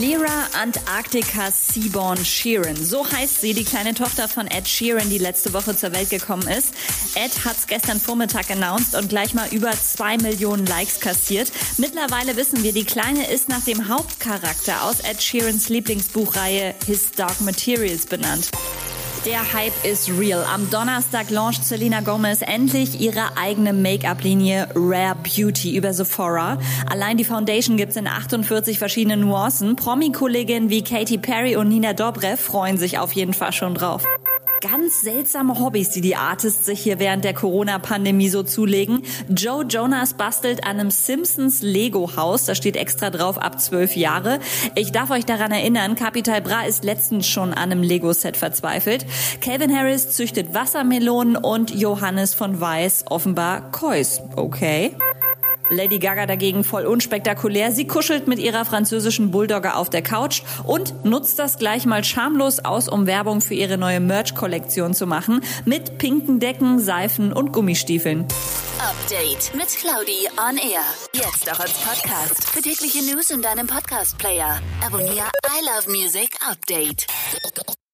Lyra Antarctica Seaborn Sheeran. So heißt sie, die kleine Tochter von Ed Sheeran, die letzte Woche zur Welt gekommen ist. Ed hat's gestern Vormittag announced und gleich mal über zwei Millionen Likes kassiert. Mittlerweile wissen wir, die Kleine ist nach dem Hauptcharakter aus Ed Sheerans Lieblingsbuchreihe His Dark Materials benannt. Der Hype ist real. Am Donnerstag launcht Selena Gomez endlich ihre eigene Make-up-Linie Rare Beauty über Sephora. Allein die Foundation gibt's in 48 verschiedenen Nuancen. Promi-Kolleginnen wie Katy Perry und Nina Dobrev freuen sich auf jeden Fall schon drauf ganz seltsame Hobbys, die die Artists sich hier während der Corona-Pandemie so zulegen. Joe Jonas bastelt an einem Simpsons Lego-Haus. Da steht extra drauf ab zwölf Jahre. Ich darf euch daran erinnern, Capital Bra ist letztens schon an einem Lego-Set verzweifelt. Calvin Harris züchtet Wassermelonen und Johannes von Weiß offenbar Kois. Okay. Lady Gaga dagegen voll unspektakulär. Sie kuschelt mit ihrer französischen Bulldogger auf der Couch und nutzt das gleich mal schamlos aus, um Werbung für ihre neue Merch-Kollektion zu machen. Mit pinken Decken, Seifen und Gummistiefeln. Update mit Claudi on Air. Jetzt auch als Podcast. Für tägliche News in deinem Podcast-Player. Abonniere I Love Music Update.